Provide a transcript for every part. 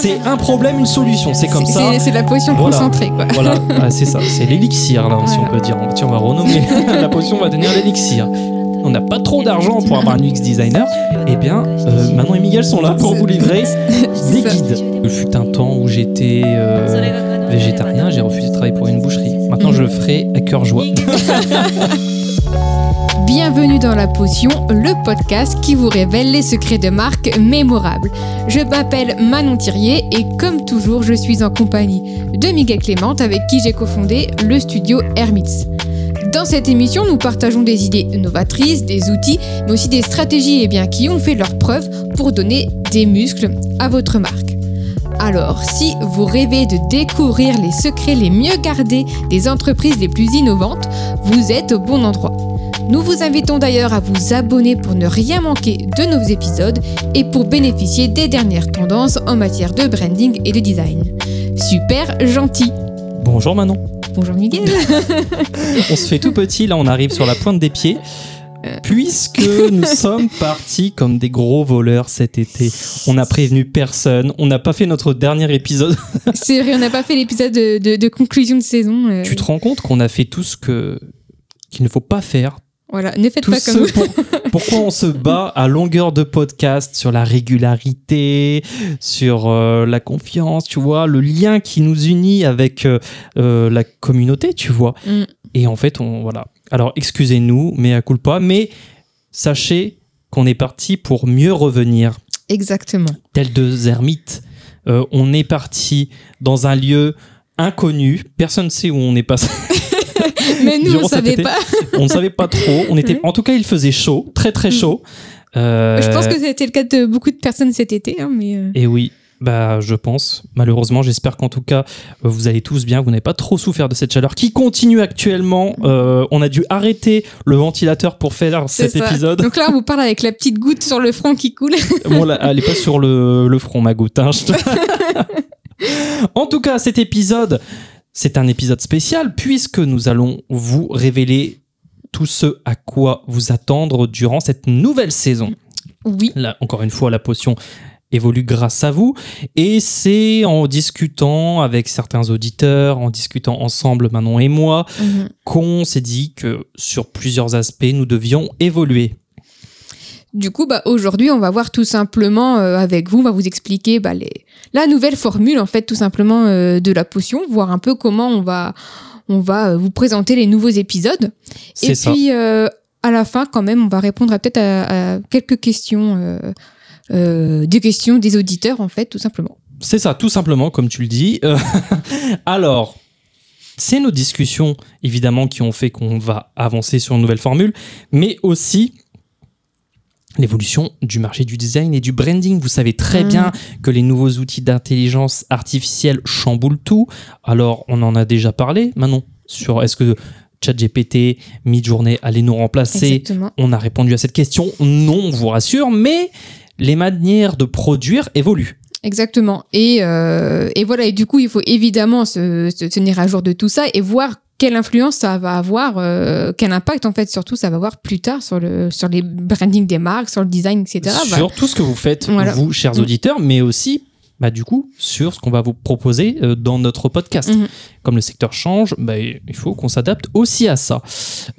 C'est un problème, une solution. C'est comme ça. C'est la potion Voilà. concentrée, quoi. Voilà, Ah, c'est ça. C'est l'élixir, là, si on peut dire. Tiens, on va renommer la potion, on va devenir l'élixir. On n'a pas trop d'argent pour avoir un UX designer. Eh bien, euh, Manon et Miguel sont là pour vous livrer des guides. Il fut un temps où j'étais euh, végétarien, j'ai refusé de travailler pour une boucherie. Maintenant, je le ferai à cœur joie. Bienvenue dans La Potion, le podcast qui vous révèle les secrets de marques mémorables. Je m'appelle Manon Thirier et comme toujours, je suis en compagnie de Miguel Clément avec qui j'ai cofondé le studio Hermits. Dans cette émission, nous partageons des idées novatrices, des outils, mais aussi des stratégies eh qui ont fait leurs preuves pour donner des muscles à votre marque. Alors, si vous rêvez de découvrir les secrets les mieux gardés des entreprises les plus innovantes, vous êtes au bon endroit. Nous vous invitons d'ailleurs à vous abonner pour ne rien manquer de nos épisodes et pour bénéficier des dernières tendances en matière de branding et de design. Super gentil Bonjour Manon. Bonjour Miguel On se fait tout petit, là on arrive sur la pointe des pieds. Puisque nous sommes partis comme des gros voleurs cet été, on n'a prévenu personne, on n'a pas fait notre dernier épisode. C'est vrai, on n'a pas fait l'épisode de, de- de conclusion de saison. euh, Tu te rends compte qu'on a fait tout ce que qu'il ne faut pas faire Voilà, ne faites Tout pas comme pour- pourquoi on se bat à longueur de podcast sur la régularité, sur euh, la confiance, tu vois, le lien qui nous unit avec euh, euh, la communauté, tu vois. Mm. Et en fait, on voilà. Alors, excusez-nous, mais à culpa, mais sachez qu'on est parti pour mieux revenir, Exactement. tel deux ermites. Euh, on est parti dans un lieu inconnu, personne ne sait où on est passé. Mais nous, on savait pas. on ne savait pas trop. On était, en tout cas, il faisait chaud, très très chaud. Euh. Je pense que c'était le cas de beaucoup de personnes cet été, hein, mais euh, Et oui, bah je pense. Malheureusement, j'espère qu'en tout cas vous allez tous bien. Vous n'avez pas trop souffert de cette chaleur qui continue actuellement. Euh, on a dû arrêter le ventilateur pour faire cet ça. épisode. Donc là, on vous parle avec la petite goutte sur le front qui coule. Bon, là, elle est pas sur le, le front, ma goutte. hein, je en tout cas, cet épisode, c'est un épisode spécial puisque nous allons vous révéler tout ce à quoi vous attendre durant cette nouvelle saison. Oui. Là, encore une fois, la potion évolue grâce à vous. Et c'est en discutant avec certains auditeurs, en discutant ensemble, Manon et moi, Mhm. qu'on s'est dit que sur plusieurs aspects, nous devions évoluer. Du coup, bah, aujourd'hui, on va voir tout simplement euh, avec vous, on va vous expliquer bah, les... la nouvelle formule, en fait, tout simplement euh, de la potion, voir un peu comment on va, on va euh, vous présenter les nouveaux épisodes. Et ça. puis, euh, à la fin, quand même, on va répondre peut-être à, à quelques questions, des questions des auditeurs, en fait, tout simplement. C'est ça, tout simplement, comme tu le dis. Alors, c'est nos discussions, évidemment, qui ont fait qu'on va avancer sur une nouvelle formule, mais aussi l'évolution du marché du design et du branding. Vous savez très Mhm. bien que les nouveaux outils d'intelligence artificielle chamboulent tout. Alors, on en a déjà parlé, Manon, sur est-ce que ChatGPT, Midjourney allait nous remplacer? Exactement. On a répondu à cette question. Non, on vous rassure, mais les manières de produire évoluent. Exactement. Et, euh, et voilà, et du coup, il faut évidemment se, se tenir à jour de tout ça et voir quelle influence ça va avoir, euh, quel impact en fait surtout ça va avoir plus tard sur, le, sur les branding des marques, sur le design, etc. sur Voilà. tout ce que vous faites, Voilà. vous, chers Mm. auditeurs, mais aussi, bah, du coup, sur ce qu'on va vous proposer euh, dans notre podcast. Mhm. Comme le secteur change, bah, il faut qu'on s'adapte aussi à ça.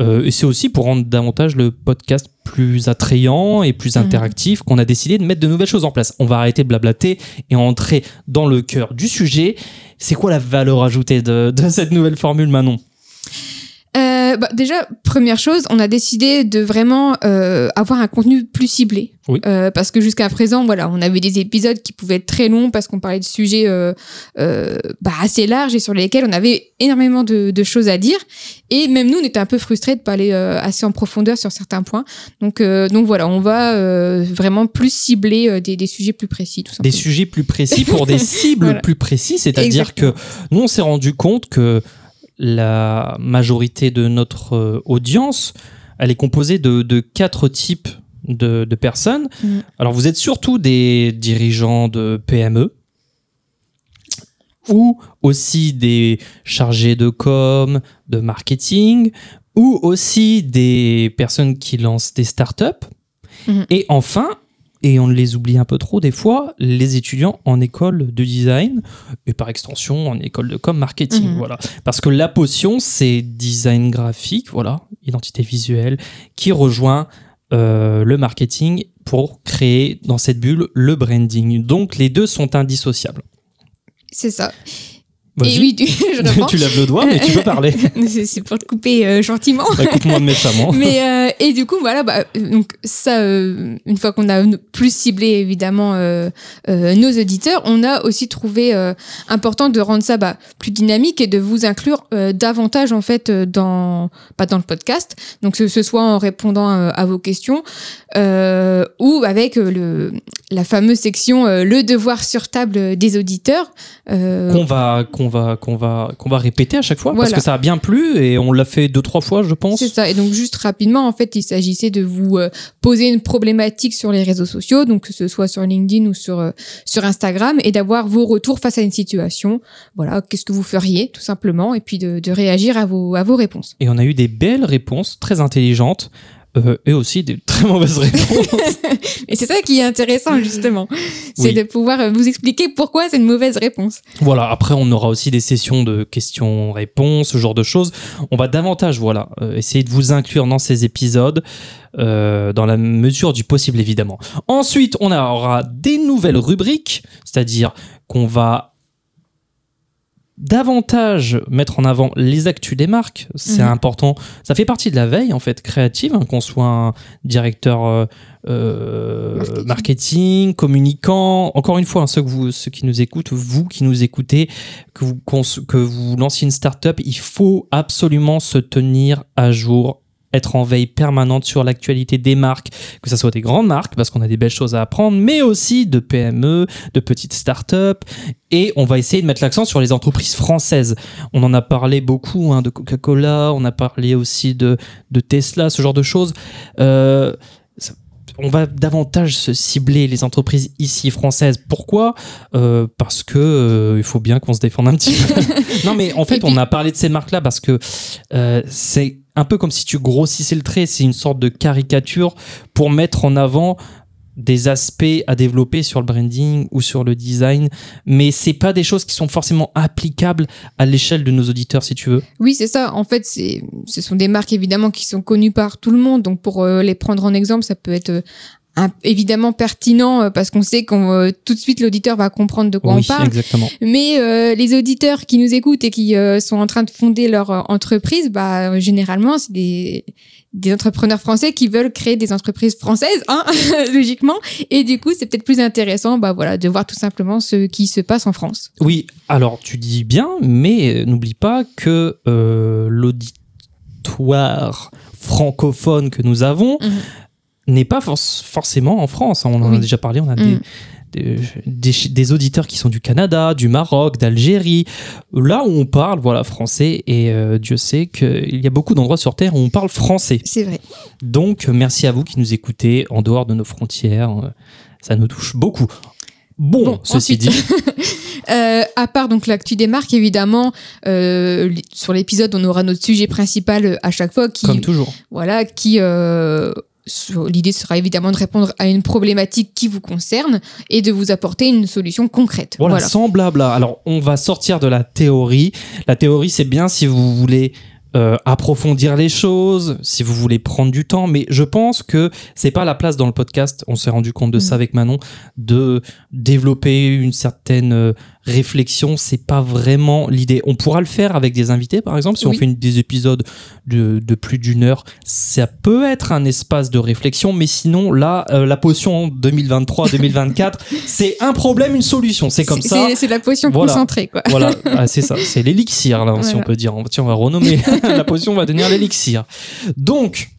Euh, et c'est aussi pour rendre davantage le podcast plus attrayant et plus Mhm. interactif qu'on a décidé de mettre de nouvelles choses en place. On va arrêter de blablater et entrer dans le cœur du sujet. C'est quoi la valeur ajoutée de, de cette nouvelle formule, Manon? Euh, bah, déjà, première chose, on a décidé de vraiment euh, avoir un contenu plus ciblé. Oui. Euh, parce que jusqu'à présent, voilà, on avait des épisodes qui pouvaient être très longs parce qu'on parlait de sujets bah, assez larges et sur lesquels on avait énormément de, de choses à dire. Et même nous, on était un peu frustrés de pas aller euh, assez en profondeur sur certains points. Donc, donc voilà, on va vraiment plus cibler des, des sujets plus précis, tout des sujets plus précis pour des cibles Voilà. plus précises. C'est-à-dire que nous, on s'est rendu compte que la majorité de notre euh, audience, elle est composée de, de quatre types de, de personnes. Mhm. Alors, vous êtes surtout des dirigeants de PME ou aussi des chargés de com, de marketing, ou aussi des personnes qui lancent des startups. Mhm. Et enfin, et on les oublie un peu trop des fois, les étudiants en école de design et par extension en école de com marketing. Mhm. Voilà. Parce que la potion, c'est design graphique, voilà, identité visuelle, qui rejoint euh, le marketing pour créer dans cette bulle le branding. Donc les deux sont indissociables. C'est ça. Et oui, tu, je reprends. tu lèves le doigt, mais tu peux parler. C'est pour te couper euh, gentiment. Bah, Écoute-moi méchamment. Mais euh, et du coup voilà bah donc ça euh, une fois qu'on a plus ciblé évidemment euh, euh, nos auditeurs on a aussi trouvé euh, important de rendre ça bah, plus dynamique et de vous inclure euh, davantage en fait euh, dans pas dans le podcast donc que ce soit en répondant euh, à vos questions euh, ou avec euh, le la fameuse section euh, le devoir sur table des auditeurs euh, qu'on va qu'on va qu'on va qu'on va répéter à chaque fois parce Voilà. que ça a bien plu et on l'a fait deux trois fois je pense C'est ça. Et donc juste rapidement, en fait, il s'agissait de vous euh, poser une problématique sur les réseaux sociaux, donc que ce soit sur LinkedIn ou sur euh, sur Instagram, et d'avoir vos retours face à une situation. Voilà, qu'est-ce que vous feriez, tout simplement, et puis de, de réagir à vos à vos réponses. et on a eu des belles réponses très intelligentes euh, et aussi des très mauvaises réponses Et c'est ça qui est intéressant justement, c'est Oui. de pouvoir euh, vous expliquer pourquoi c'est une mauvaise réponse. voilà après on aura aussi des sessions de questions-réponses ce genre de choses on va davantage voilà euh, essayer de vous inclure dans ces épisodes euh, dans la mesure du possible évidemment ensuite on aura des nouvelles rubriques c'est-à-dire qu'on va davantage mettre en avant les actus des marques. C'est Mhm. important. Ça fait partie de la veille, en fait, créative, hein, qu'on soit un directeur euh, euh, Marketing. marketing. communicant. Encore une fois, hein, ceux, que vous, ceux qui nous écoutent, vous qui nous écoutez, que vous, que vous lanciez une start-up, il faut absolument se tenir à jour être en veille permanente sur l'actualité des marques, que ce soit des grandes marques, parce qu'on a des belles choses à apprendre, mais aussi de PME, de petites startups, et on va essayer de mettre l'accent sur les entreprises françaises. On en a parlé beaucoup hein, de Coca-Cola, on a parlé aussi de, de Tesla, ce genre de choses. Euh, ça- on va davantage se cibler les entreprises ici françaises. Pourquoi? Euh, Parce que euh, il faut bien qu'on se défende un petit peu. non, mais en fait, puis- on a parlé de ces marques-là parce que c'est un peu comme si tu grossissais le trait. C'est une sorte de caricature pour mettre en avant des aspects à développer sur le branding ou sur le design, mais c'est pas des choses qui sont forcément applicables à l'échelle de nos auditeurs, si tu veux. Oui, c'est ça. En fait, ce sont des marques évidemment qui sont connues par tout le monde. Donc, pour euh, les prendre en exemple, ça peut être euh, un- évidemment pertinent euh, parce qu'on sait qu'on euh, tout de suite l'auditeur va comprendre de quoi oui, on parle. exactement. Mais euh, les auditeurs qui nous écoutent et qui euh, sont en train de fonder leur euh, entreprise, bah euh, généralement c'est des des entrepreneurs français qui veulent créer des entreprises françaises, hein, logiquement. Et du coup, c'est peut-être plus intéressant, bah voilà, de voir tout simplement ce qui se passe en France. Oui, alors tu dis bien, mais n'oublie pas que euh, l'auditoire francophone que nous avons Mhm. N'est pas for- forcément en France. On en Oui. a déjà parlé, on a Mhm. des, des, des- des auditeurs qui sont du Canada, du Maroc, d'Algérie, là où on parle voilà français, et euh, Dieu sait qu'il y a beaucoup d'endroits sur Terre où on parle français. C'est vrai. Donc, merci à vous qui nous écoutez en dehors de nos frontières. Ça nous touche beaucoup. Bon, Bon, ceci ensuite. dit, Euh, à part donc l'actu des marques, évidemment, euh, sur l'épisode, on aura notre sujet principal à chaque fois qui, comme toujours. voilà, qui euh, l'idée sera évidemment de répondre à une problématique qui vous concerne et de vous apporter une solution concrète. Voilà, blabla. Alors, on va sortir de la théorie. La théorie, c'est bien si vous voulez euh, approfondir les choses, si vous voulez prendre du temps, mais je pense que c'est pas la place dans le podcast. On s'est rendu compte de ça Mm. avec Manon, de développer une certaine euh, réflexion. C'est pas vraiment l'idée. On pourra le faire avec des invités, par exemple, si on fait une- des épisodes de, de plus d'une heure. Ça peut être un espace de réflexion, mais sinon, là, euh, la potion 2023-2024, c'est un problème, une solution. C'est comme ça. C'est la potion Voilà. concentrée, quoi. Voilà, ah, c'est ça, c'est l'élixir là, si on peut dire. Tiens, on va renommer la potion, va devenir l'élixir. Donc,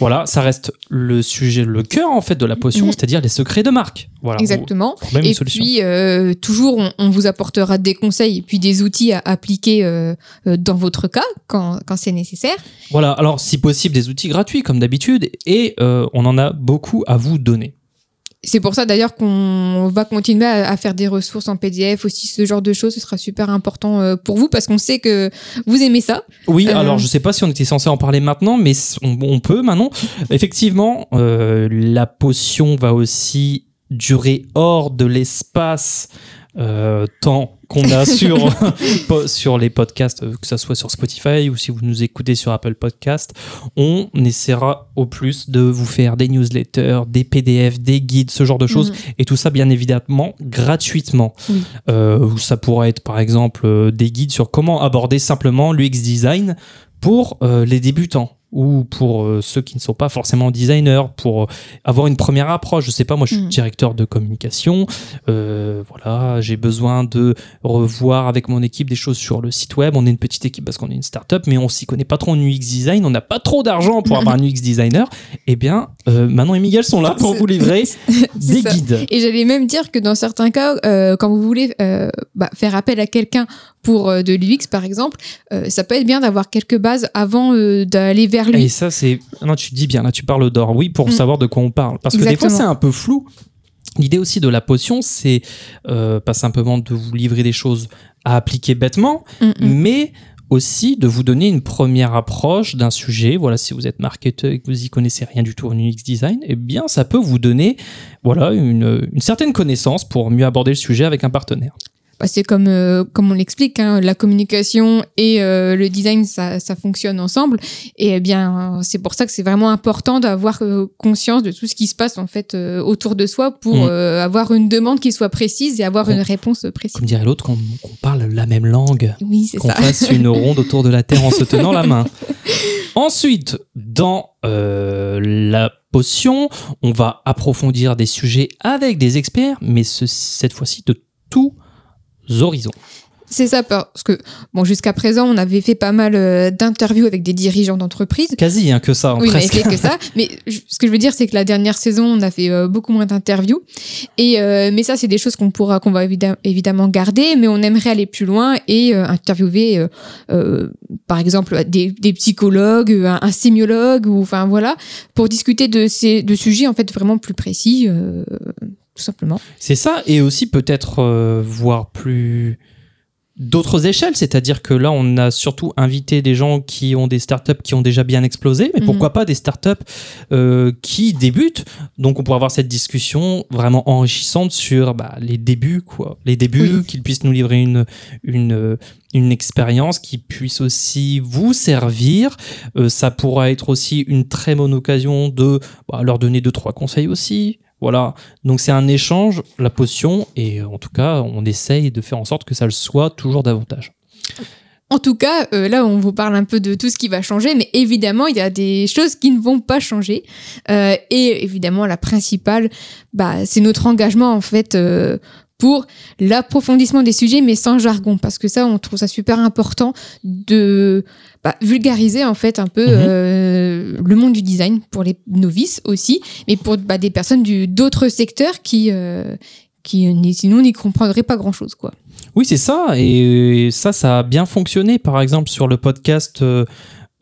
voilà, ça reste le sujet, le cœur en fait de la potion, Mhm. c'est-à-dire les secrets de marque. Voilà. Exactement. Et puis, euh, toujours, on, on vous apportera des conseils et puis des outils à appliquer euh, euh, dans votre cas quand, quand c'est nécessaire. Voilà, alors si possible des outils gratuits comme d'habitude, et euh, on en a beaucoup à vous donner. C'est pour ça d'ailleurs qu'on va continuer à, à faire des ressources en PDF aussi, ce genre de choses. Ce sera super important euh, pour vous parce qu'on sait que vous aimez ça. Oui, Euh. alors je sais pas si on était censé en parler maintenant, mais on peut maintenant. Effectivement, euh, la potion va aussi durer hors de l'espace euh, temps qu'on a sur, sur les podcasts, euh, que ça soit sur Spotify ou si vous nous écoutez sur Apple Podcast. On essaiera au plus de vous faire des newsletters, des PDF, des guides, ce genre de choses. Mhm. Et tout ça, bien évidemment, gratuitement. Oui. Euh, ça pourrait être, par exemple, euh, des guides sur comment aborder simplement l'UX design pour euh, les débutants ou pour euh, ceux qui ne sont pas forcément designers, pour euh, avoir une première approche. Je sais pas, moi je suis Mhm. directeur de communication, euh, voilà, j'ai besoin de revoir avec mon équipe des choses sur le site web. On est une petite équipe parce qu'on est une start-up, mais on s'y connaît pas trop en UX design, on n'a pas trop d'argent pour avoir un UX designer. Eh bien, Manon et Miguel sont là pour vous livrer des ça. guides. Et j'allais même dire que dans certains cas, quand vous voulez bah, faire appel à quelqu'un pour de l'UX, par exemple, ça peut être bien d'avoir quelques bases avant d'aller vers lui. Et ça, c'est. Non, tu dis bien, là, tu parles d'or. Oui, pour Mm. savoir de quoi on parle. Parce que des fois, c'est un peu flou. L'idée aussi de la potion, c'est euh, pas simplement de vous livrer des choses à appliquer bêtement, mais aussi de vous donner une première approche d'un sujet. Voilà, si vous êtes marketeur et que vous y connaissez rien du tout en UX design, eh bien, ça peut vous donner, voilà, une, une certaine connaissance pour mieux aborder le sujet avec un partenaire. Bah, c'est comme, euh, comme on l'explique, hein, la communication et euh, le design, ça, ça fonctionne ensemble. Et eh bien, c'est pour ça que c'est vraiment important d'avoir euh, conscience de tout ce qui se passe en fait autour de soi pour Mm. avoir une demande qui soit précise et avoir Bon. une réponse précise. Comme dirait l'autre, qu'on parle la même langue. Oui, qu'on fasse une ronde autour de la Terre en se tenant la main. Ensuite, dans euh, la potion, on va approfondir des sujets avec des experts, mais ce- cette fois-ci de tous horizons. C'est ça, parce que bon, jusqu'à présent, on avait fait pas mal euh, d'interviews avec des dirigeants d'entreprises. Quasi hein, que ça, Oui, on avait presque. fait que ça. Mais ce que je veux dire, c'est que la dernière saison, on a fait euh, beaucoup moins d'interviews. Et euh, mais ça, c'est des choses qu'on pourra, qu'on va évidem- évidemment garder. Mais on aimerait aller plus loin et interviewer, par exemple, des, des psychologues, un, un sémiologue, ou enfin voilà, pour discuter de ces de sujets en fait vraiment plus précis, tout simplement. C'est ça, et aussi peut-être euh, voir plus d'autres échelles, c'est-à-dire que là, on a surtout invité des gens qui ont des startups qui ont déjà bien explosé, mais Mhm. pourquoi pas des startups euh, qui débutent Donc, on pourra avoir cette discussion vraiment enrichissante sur bah, les débuts, quoi, les débuts, Oui. qu'ils puissent nous livrer une une une expérience qui puisse aussi vous servir. Euh, ça pourra être aussi une très bonne occasion de bah, leur donner deux trois conseils aussi. Voilà, donc c'est un échange, la potion, et euh, en tout cas, on essaye de faire en sorte que ça le soit toujours davantage. En tout cas, euh, là, on vous parle un peu de tout ce qui va changer, mais évidemment, il y a des choses qui ne vont pas changer. Euh, et évidemment, la principale, bah, c'est notre engagement, en fait, pour l'approfondissement des sujets, mais sans jargon, parce que ça, on trouve ça super important de bah, vulgariser, en fait, un peu Mhm. euh, le monde du design pour les novices aussi, mais pour bah, des personnes du- d'autres secteurs qui, euh, qui sinon n'y comprendraient pas grand-chose, quoi. Oui, c'est ça, et ça, ça a bien fonctionné, par exemple, sur le podcast euh,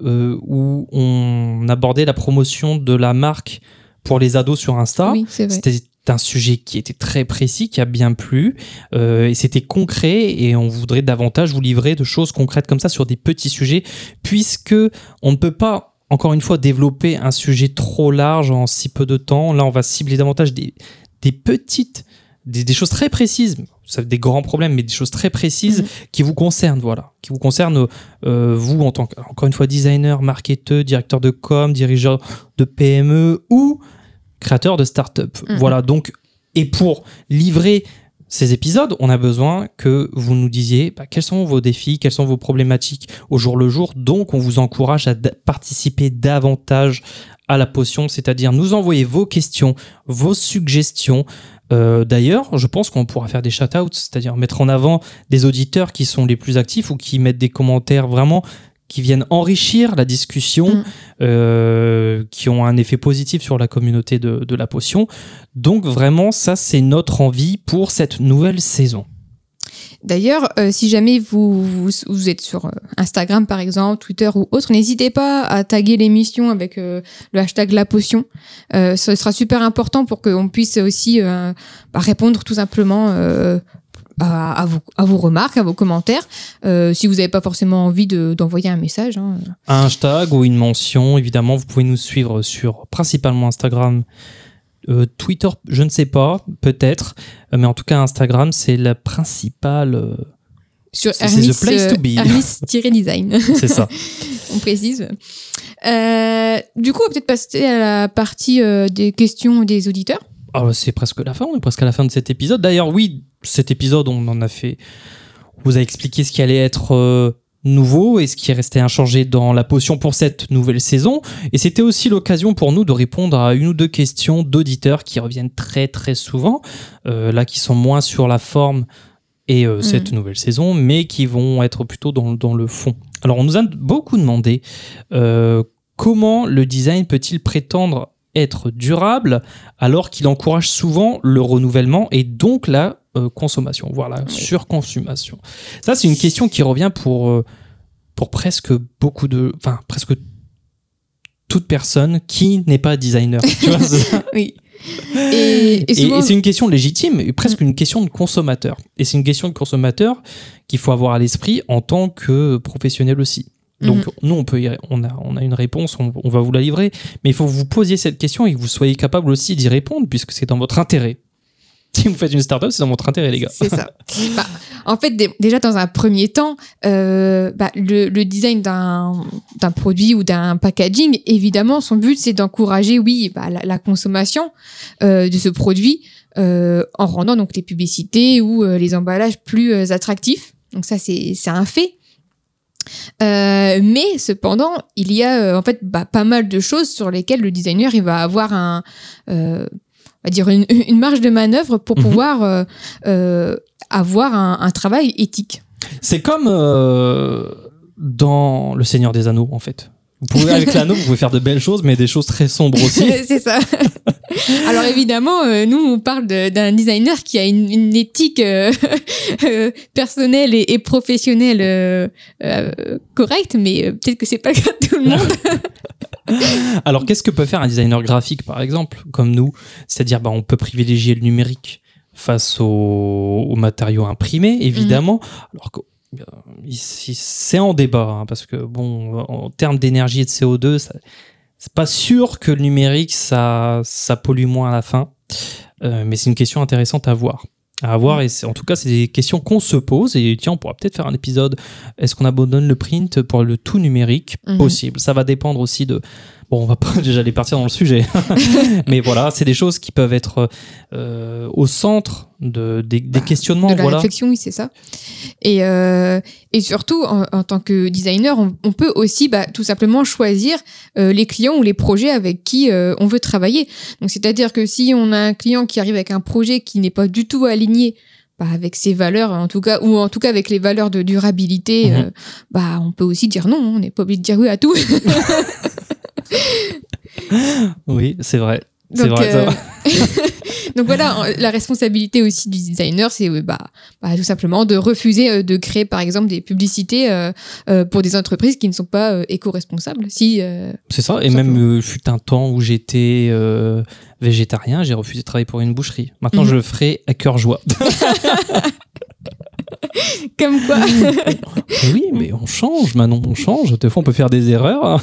où on abordait la promotion de la marque pour les ados sur Insta. oui, c'est vrai. C'était un sujet qui était très précis, qui a bien plu, euh, et c'était concret, et on voudrait davantage vous livrer de choses concrètes comme ça sur des petits sujets, puisque on ne peut pas, encore une fois, développer un sujet trop large en si peu de temps. Là, on va cibler davantage des, des petites, des, des choses très précises, ça des grands problèmes, mais des choses très précises Mhm. qui vous concernent, voilà, qui vous concernent, euh, vous en tant que, encore une fois, designer, marketeur, directeur de com, dirigeant de PME ou créateur de start-up. Mhm. Voilà, donc, et pour livrer ces épisodes, on a besoin que vous nous disiez bah, quels sont vos défis, quelles sont vos problématiques au jour le jour. Donc, on vous encourage à participer davantage à la potion, c'est-à-dire nous envoyer vos questions, vos suggestions. Euh, D'ailleurs, je pense qu'on pourra faire des shout-outs, c'est-à-dire mettre en avant des auditeurs qui sont les plus actifs ou qui mettent des commentaires vraiment qui viennent enrichir la discussion, Mm. euh, qui ont un effet positif sur la communauté de, de la potion. Donc vraiment, ça, c'est notre envie pour cette nouvelle saison. D'ailleurs, euh, si jamais vous, vous, vous êtes sur euh, Instagram par exemple, Twitter ou autre, n'hésitez pas à taguer l'émission avec euh, le hashtag la potion. Euh, ce sera super important pour qu'on puisse aussi bah, répondre tout simplement à, à vos, à vos remarques, à vos commentaires. Euh, si vous n'avez pas forcément envie de- d'envoyer un message. hein. Un hashtag ou une mention, évidemment, vous pouvez nous suivre sur principalement Instagram. Euh, Twitter, je ne sais pas, peut-être, Euh, mais en tout cas Instagram, c'est la principale. Sur C'est- c'est ça. on précise. Euh, du coup, on va peut-être passer à la partie euh, des questions des auditeurs. Ah, c'est presque la fin, on est presque à la fin de cet épisode. D'ailleurs, oui, cet épisode, on en a fait. On vous a expliqué ce qui allait être euh, nouveau et ce qui est resté inchangé dans la potion pour cette nouvelle saison. Et c'était aussi l'occasion pour nous de répondre à une ou deux questions d'auditeurs qui reviennent très très souvent, euh, là qui sont moins sur la forme et euh, cette nouvelle saison, mais qui vont être plutôt dans, dans le fond. Alors, on nous a beaucoup demandé euh, comment le design peut-il prétendre être durable alors qu'il encourage souvent le renouvellement et donc la consommation, voire la surconsommation. Ça, c'est une question qui revient pour, euh, pour presque beaucoup de. Enfin, presque toute personne qui n'est pas designer. Tu vois, c'est ça Oui. Et, et et, souvent, et c'est une question légitime, et presque une question de consommateur. Et c'est une question de consommateur qu'il faut avoir à l'esprit en tant que professionnel aussi. Donc Mhm. nous, on, peut y- on, a, on a une réponse, on, on va vous la livrer, mais il faut que vous posiez cette question et que vous soyez capable aussi d'y répondre, puisque c'est dans votre intérêt. Si vous faites une startup, c'est dans votre intérêt, les gars. C'est ça. Bah, en fait, dé- déjà dans un premier temps, euh, bah, le, le design d'un produit ou d'un packaging, évidemment, son but c'est d'encourager, oui, bah, la, la consommation euh, de ce produit euh, en rendant donc les publicités ou les emballages plus attractifs. Donc ça, c'est c'est un fait. Euh, mais cependant, il y a euh, en fait bah, pas mal de choses sur lesquelles le designer il va avoir un, euh, on va dire une, une marge de manœuvre pour Mhm. pouvoir euh, euh, avoir un, un travail éthique. C'est comme euh, dans Le Seigneur des Anneaux, en fait. Vous pouvez, avec l'anneau, vous pouvez faire de belles choses, mais des choses très sombres aussi. c'est ça. Alors évidemment, euh, nous on parle de- d'un designer qui a une, une éthique euh, euh, personnelle et, et professionnelle correcte, mais peut-être que c'est pas le cas de tout le monde. Alors, qu'est-ce que peut faire un designer graphique, par exemple, comme nous? C'est-à-dire, bah, on peut privilégier le numérique face aux, aux matériaux imprimés, évidemment. Alors que ici, c'est en débat, hein, parce que, bon, en termes d'énergie et de CO2, ça- c'est pas sûr que le numérique, ça, ça pollue moins à la fin. Euh, mais c'est une question intéressante à voir. À voir, et en tout cas, c'est des questions qu'on se pose. Et tiens, on pourra peut-être faire un épisode. Est-ce qu'on abandonne le print pour le tout numérique? Mhm. Possible. Ça va dépendre aussi de. Bon, on va pas déjà aller partir dans le sujet. mais voilà, c'est des choses qui peuvent être euh, au centre de, des, des Bah, questionnements. de la voilà. réflexion, oui, c'est ça. Et, euh, et surtout, en, en tant que designer, on, on peut aussi bah, tout simplement choisir euh, les clients ou les projets avec qui on veut travailler. Donc, c'est-à-dire que si on a un client qui arrive avec un projet qui n'est pas du tout aligné bah, avec ses valeurs, en tout cas, ou en tout cas avec les valeurs de durabilité, Mhm. euh, bah, on peut aussi dire non. On n'est pas obligé de dire oui à tout. Oui, c'est vrai. C'est euh. Donc voilà, la responsabilité aussi du designer, c'est euh, bah, bah, tout simplement de refuser euh, de créer par exemple des publicités euh, pour des entreprises qui ne sont pas euh, éco-responsables. Si, euh, C'est ça. Et même, fut un temps où j'étais végétarien, j'ai refusé de travailler pour une boucherie. Maintenant, Mhm. je le ferai à cœur joie. comme quoi. oui, mais on change, Manon, on change. Des fois, on peut faire des erreurs.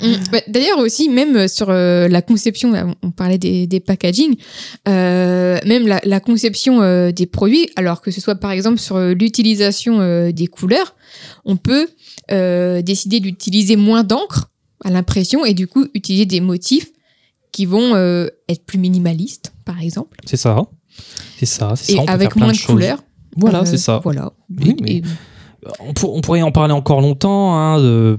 Mm. Bah, D'ailleurs aussi, même euh, sur euh, la conception, là, on parlait des, des packaging, euh, même la, la conception euh, des produits, alors que ce soit par exemple sur euh, l'utilisation euh, des couleurs, on peut euh, décider d'utiliser moins d'encre à l'impression et du coup utiliser des motifs qui vont euh, être plus minimalistes, par exemple, C'est ça. C'est ça. C'est et ça. on peut avec moins de couleurs. Voilà, Euh, c'est ça. Voilà. Oui, Et- mais- et- on, pour- on pourrait en parler encore longtemps hein, de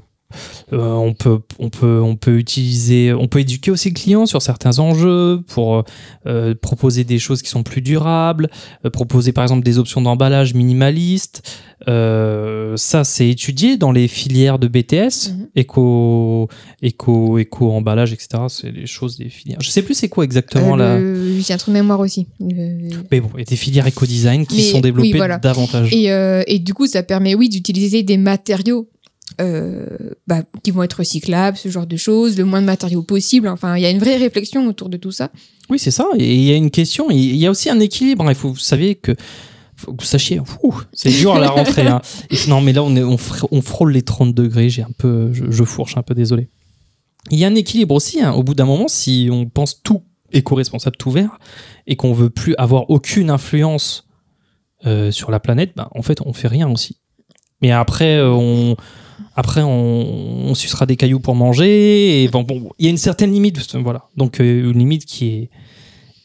on peut, on peut, on peut utiliser, on peut éduquer aussi le client sur certains enjeux pour euh, proposer des choses qui sont plus durables, euh, proposer par exemple des options d'emballage minimalistes. Euh, ça, c'est étudié dans les filières de BTS, Mhm. éco, éco, éco emballage, etc. C'est les choses des filières. Je sais plus c'est quoi exactement là. Euh, J'ai un trou de mémoire aussi. Euh, Mais bon, a des filières éco-design qui Mais sont oui, développées voilà. davantage. Et, euh, et du coup, ça permet, oui, d'utiliser des matériaux euh, bah, qui vont être recyclables, ce genre de choses, le moins de matériaux possible. Enfin, il y a une vraie réflexion autour de tout ça. Oui, c'est ça. Et il y a une question, il y a aussi un équilibre. Il faut, vous savez que, faut que vous sachiez, c'est dur à la rentrée. hein. Non, mais là, on, est, on, fr- on frôle les 30 degrés. J'ai un peu, je, je fourche un peu, désolé. Il y a un équilibre aussi. hein. Au bout d'un moment, si on pense tout éco-responsable, tout vert, et qu'on veut plus avoir aucune influence euh, sur la planète, bah, en fait, on fait rien aussi. Mais après, euh, on, après, on, sucera des cailloux pour manger. Il y a une certaine limite, voilà. Donc euh, une limite qui est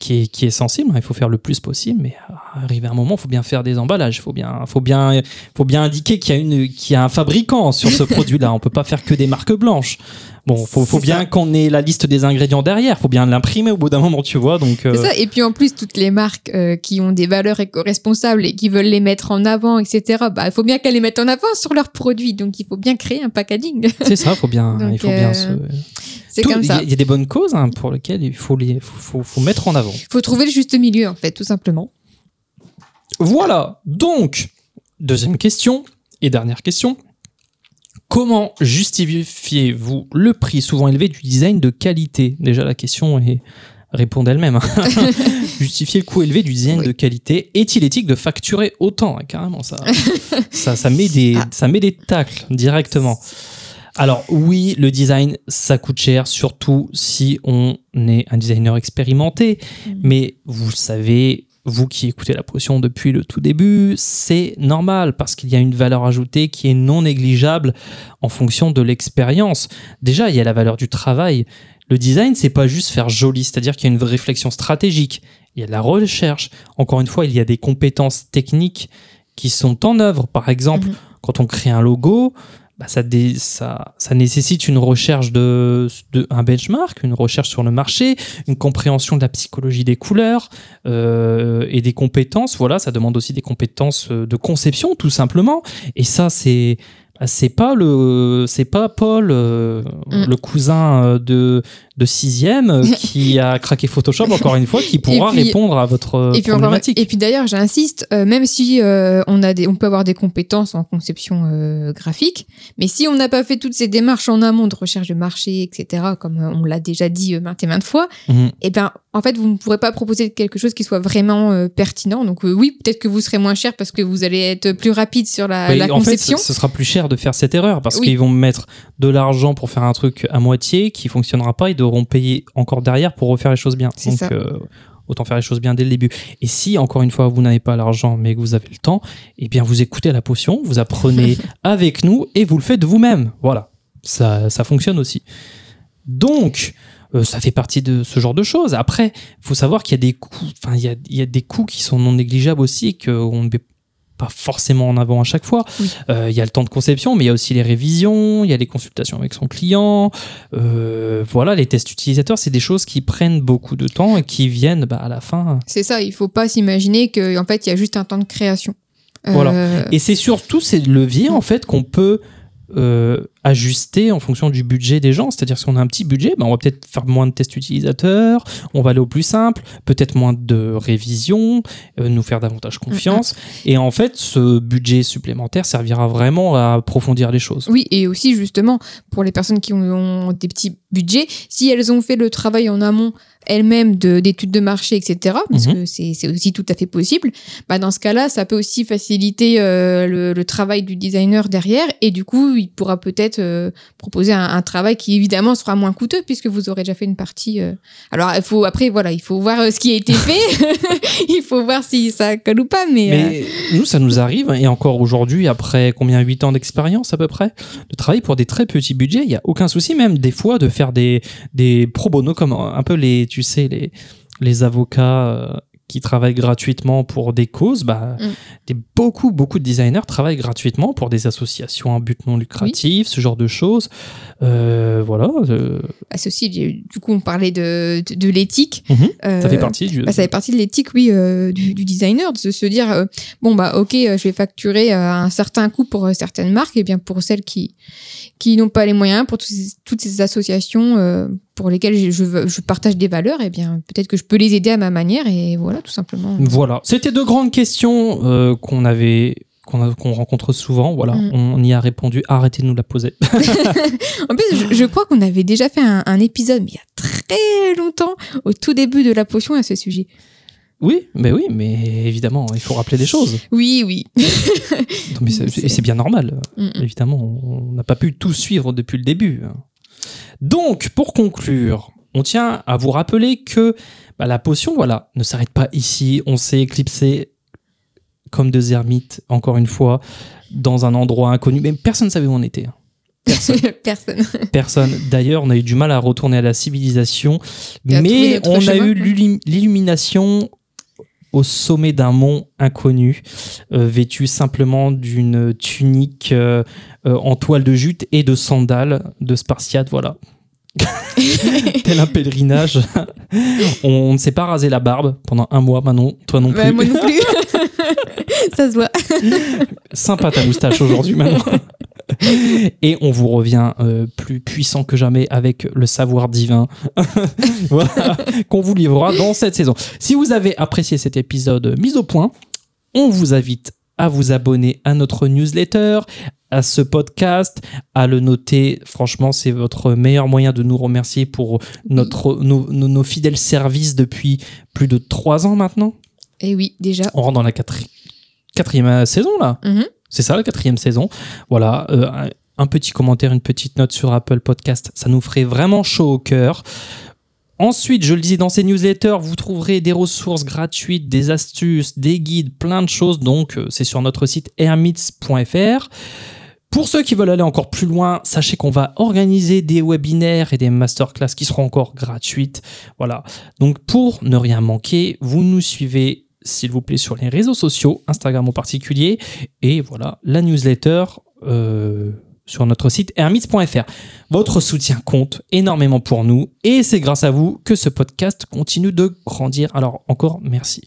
qui est, sensible. hein. Il faut faire le plus possible, mais arrivé à un moment, il faut bien faire des emballages. Il faut bien, faut faut bien indiquer qu'il y a y a un fabricant sur ce produit-là. On peut pas faire que des marques blanches. Bon, faut, faut C'est bien qu'on ait la liste des ingrédients derrière. Faut bien l'imprimer au bout d'un moment, tu vois. Donc, euh, C'est ça. Et puis en plus, toutes les marques euh, qui ont des valeurs éco-responsables et qui veulent les mettre en avant, etc., bah, il faut bien qu'elles les mettent en avant sur leurs produits. Donc il faut bien créer un packaging. c'est ça. Faut bien, Donc, il faut bien euh, se. C'est Tout- comme Il y, ça. a- il y a des bonnes causes hein, pour lesquelles il faut les, faut, faut, faut mettre en avant. Il faut trouver le juste milieu, en fait, tout simplement. Voilà. Donc, deuxième question et dernière question. Comment justifiez-vous le prix souvent élevé du design de qualité? Déjà, la question est répond d'elle-même. hein. Justifier le coût élevé du design Oui. de qualité. Est-il éthique de facturer autant? Carrément, ça, ça, ça met des, Ah. ça met des tacles directement. Alors oui, le design, ça coûte cher, surtout si on est un designer expérimenté. Mhm. Mais vous savez, vous qui écoutez la potion depuis le tout début, c'est normal parce qu'il y a une valeur ajoutée qui est non négligeable en fonction de l'expérience. Déjà, il y a la valeur du travail. Le design, c'est pas juste faire joli, c'est-à-dire qu'il y a une réflexion stratégique, il y a de la recherche. Encore une fois, il y a des compétences techniques qui sont en œuvre. Par exemple, Mhm. quand on crée un logo, bah, ça, dé- ça, ça nécessite une recherche de, de un benchmark, une recherche sur le marché, une compréhension de la psychologie des couleurs euh, et des compétences. Voilà, ça demande aussi des compétences euh, de conception, tout simplement. Et ça, c'est bah, c'est pas le c'est pas Paul euh, Mm. le cousin de de sixième euh, qui a craqué Photoshop encore une fois qui pourra puis- répondre à votre euh, Et puis, encore- problématique. et puis d'ailleurs, j'insiste, euh, même si euh, on, a des, on peut avoir des compétences en conception euh, graphique, mais si on n'a pas fait toutes ces démarches en amont de recherche de marché, etc., comme on l'a déjà dit maintes et maintes fois, Mhm. eh ben, en fait, vous ne pourrez pas proposer quelque chose qui soit vraiment pertinent. Donc oui, peut-être que vous serez moins cher parce que vous allez être plus rapide sur la, Oui, la en fait, conception. ce, sera plus cher de faire cette erreur parce Oui. qu'ils vont mettre de l'argent pour faire un truc à moitié qui fonctionnera pas. Ils devront payer encore derrière pour refaire les choses bien. Donc, ça. euh, autant faire les choses bien dès le début. Et si, encore une fois, vous n'avez pas l'argent mais que vous avez le temps, eh bien, vous écoutez la potion, vous apprenez avec nous et vous le faites vous-même. Voilà. Ça, ça fonctionne aussi. Donc, euh, ça fait partie de ce genre de choses. Après, faut savoir qu'il y a des coûts, enfin, il y a, il y a des coûts qui sont non négligeables aussi et qu'on ne pas forcément en avant à chaque fois. Oui. Euh, il y a le temps de conception, mais il y a aussi les révisions, il y a les consultations avec son client. Euh, voilà, les tests utilisateurs, c'est des choses qui prennent beaucoup de temps et qui viennent bah, à la fin. C'est ça, il faut pas s'imaginer qu'en fait, il y a juste un temps de création. Voilà. Euh, Et c'est surtout ces leviers en fait qu'on peut euh, ajuster en fonction du budget des gens. C'est-à-dire si on a un petit budget, ben, on va peut-être faire moins de tests utilisateurs, on va aller au plus simple, peut-être moins de révisions, euh, nous faire davantage confiance. Et en fait, ce budget supplémentaire servira vraiment à approfondir les choses. Oui, et aussi justement pour les personnes qui ont, ont des petits budgets, si elles ont fait le travail en amont elles-mêmes de- d'études de, marché, etc., parce Mhm. que c'est aussi tout à fait possible, bah dans ce cas-là, ça peut aussi faciliter euh, le, le travail du designer derrière, et du coup, il pourra peut-être euh, proposer un, un travail qui évidemment sera moins coûteux puisque vous aurez déjà fait une partie. euh. Alors, il faut après, voilà, il faut voir ce qui a été fait, il faut voir si ça colle ou pas, mais, Mais nous, ça nous arrive, et encore aujourd'hui, après combien 8 ans d'expérience à peu près, de travailler pour des très petits budgets, il n'y a aucun souci, même des fois, de faire des, des pro bono, comme un peu les, tu sais, les, les avocats euh, qui travaillent gratuitement pour des causes, bah, Mm. des, beaucoup, beaucoup de designers travaillent gratuitement pour des associations à but non lucratif, ce genre de choses. Euh, voilà. euh, Bah, aussi, du coup, on parlait de, de, de l'éthique. mhm, Euh, ça fait partie du. bah, ça fait partie de l'éthique, oui, euh, du, du designer, de se- dire, euh, bon, bah, ok, euh, je vais facturer euh, un certain coût pour euh, certaines marques, et bien pour celles qui, qui n'ont pas les moyens, pour toutes ces associations euh, pour lesquelles je, je, partage des valeurs, et bien peut-être que je peux les aider à ma manière, et voilà, tout simplement. Voilà. C'était deux grandes questions euh, qu'on avait. Qu'on rencontre souvent, voilà, Mm. on y a répondu. Arrêtez de nous la poser. En plus, je, je crois qu'on avait déjà fait un, un épisode, mais il y a très longtemps, au tout début de la potion à ce sujet. Oui, mais oui, mais évidemment, il faut rappeler des choses. Oui, oui. C'est- C'est- et c'est bien normal. Mm, mm. Évidemment, on n'a pas pu tout suivre depuis le début. Donc, pour conclure, on tient à vous rappeler que bah, la potion, voilà, ne s'arrête pas ici. On s'est éclipsé comme deux ermites, encore une fois, dans un endroit inconnu. Mais personne ne savait où on était. hein. Personne. Personne. D'ailleurs, on a eu du mal à retourner à la civilisation, Et mais on a eu l'illumination au sommet d'un mont inconnu, euh, vêtu simplement d'une tunique euh, euh, en toile de jute et de sandales de Spartiate, voilà. Tel un pèlerinage. on ne s'est pas rasé la barbe pendant un mois, Manon, toi non plus. Ouais, moi non plus. Ça se voit. Sympa ta moustache aujourd'hui, Manon. Et on vous revient euh, plus puissant que jamais avec le savoir divin voilà, qu'on vous livrera dans cette saison. Si vous avez apprécié cet épisode mis au point, on vous invite à vous abonner à notre newsletter, à ce podcast, à le noter. Franchement, c'est votre meilleur moyen de nous remercier pour notre, nos, nos- nos fidèles services depuis plus de trois ans maintenant. Et oui, déjà. On rentre dans la quatri- quatrième saison là. Mhm. C'est ça la quatrième saison. Voilà, euh, un, petit commentaire, une petite note sur Apple Podcast, ça nous ferait vraiment chaud au cœur. Ensuite, je le disais dans ces newsletters, vous trouverez des ressources gratuites, des astuces, des guides, plein de choses. Donc, euh, c'est sur notre site hermits.fr. Pour ceux qui veulent aller encore plus loin, sachez qu'on va organiser des webinaires et des masterclass qui seront encore gratuites. Voilà. Donc, pour ne rien manquer, vous nous suivez, s'il vous plaît, sur les réseaux sociaux, Instagram en particulier, et voilà, la newsletter euh, sur notre site hermits.fr. Votre soutien compte énormément pour nous et c'est grâce à vous que ce podcast continue de grandir. Alors encore merci.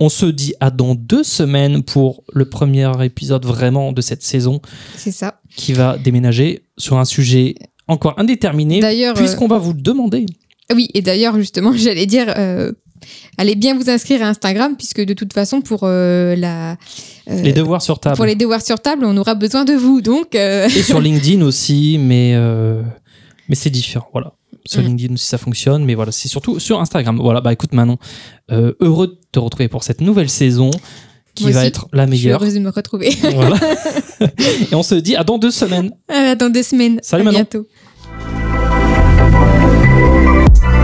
On se dit à dans deux semaines pour le premier épisode vraiment de cette saison C'est ça. qui va déménager sur un sujet encore indéterminé D'ailleurs, euh, puisqu'on va vous le demander. oui, et d'ailleurs, justement, j'allais dire, euh, allez bien vous inscrire à Instagram, puisque de toute façon, pour euh, la. euh, Les devoirs sur table. Pour les devoirs sur table, on aura besoin de vous. Donc, euh, Et sur LinkedIn aussi, mais, mais c'est différent. Voilà. Sur Mm. LinkedIn aussi, ça fonctionne, mais voilà, c'est surtout sur Instagram. Voilà, bah écoute, Manon, heureux de te retrouver pour cette nouvelle saison qui Moi va aussi, être la je suis meilleure. heureuse de me retrouver. Voilà. Et on se dit à dans deux semaines. À dans deux semaines. à Salut, Manon. bientôt.